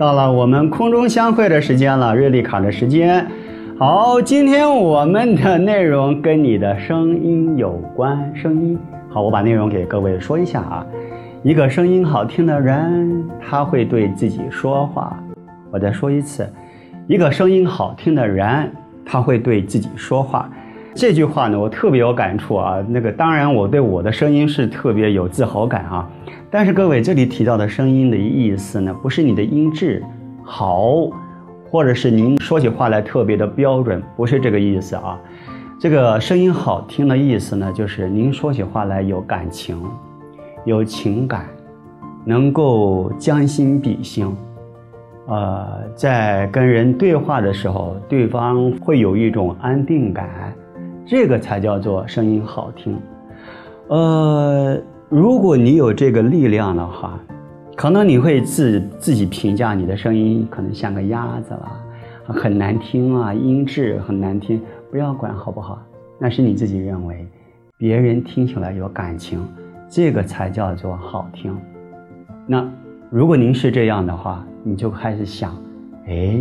到了我们空中相会的时间了，瑞丽卡的时间。好，今天我们的内容跟你的声音有关。声音好，我把内容给各位说一下啊。一个声音好听的人，他会对自己说话。我再说一次，一个声音好听的人，他会对自己说话。这句话呢，我特别有感触啊。那个当然，我对我的声音是特别有自豪感啊。但是各位，这里提到的声音的意思呢，不是你的音质好，或者是您说起话来特别的标准，不是这个意思啊。这个声音好听的意思呢，就是您说起话来有感情。有情感，能够将心比心，呃，在跟人对话的时候，对方会有一种安定感，这个才叫做声音好听。呃，如果你有这个力量的话，可能你会自自己评价你的声音可能像个鸭子了，很难听啊，音质很难听，不要管好不好？那是你自己认为，别人听起来有感情。这个才叫做好听。那如果您是这样的话，你就开始想，哎，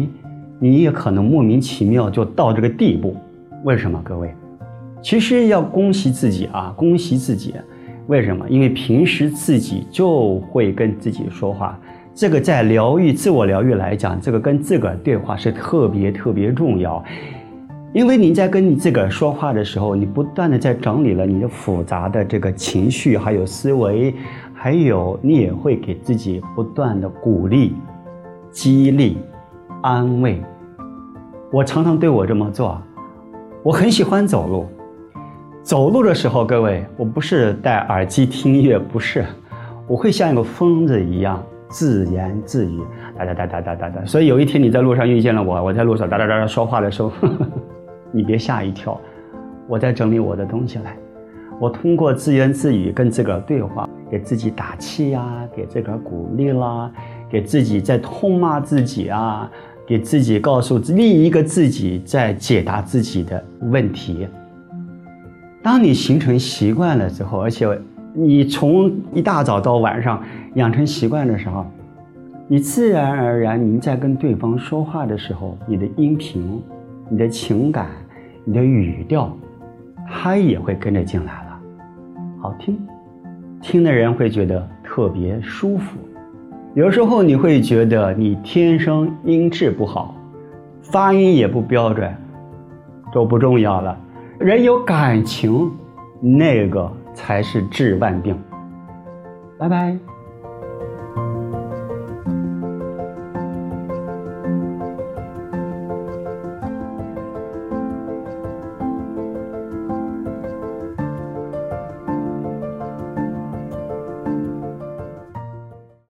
你也可能莫名其妙就到这个地步。为什么？各位，其实要恭喜自己啊，恭喜自己。为什么？因为平时自己就会跟自己说话。这个在疗愈、自我疗愈来讲，这个跟自个儿对话是特别特别重要。因为你在跟你自个儿说话的时候，你不断的在整理了你的复杂的这个情绪，还有思维，还有你也会给自己不断的鼓励、激励、安慰。我常常对我这么做，我很喜欢走路。走路的时候，各位，我不是戴耳机听音乐，不是，我会像一个疯子一样自言自语，哒哒哒哒哒哒哒。所以有一天你在路上遇见了我，我在路上哒哒哒哒说话的时候。你别吓一跳，我在整理我的东西来。我通过自言自语跟自个儿对话，给自己打气呀，给自个儿鼓励啦，给自己在痛骂自己啊，给自己告诉另一个自己在解答自己的问题。当你形成习惯了之后，而且你从一大早到晚上养成习惯的时候，你自然而然，你在跟对方说话的时候，你的音频。你的情感，你的语调，它也会跟着进来了，好听，听的人会觉得特别舒服。有时候你会觉得你天生音质不好，发音也不标准，都不重要了。人有感情，那个才是治万病。拜拜。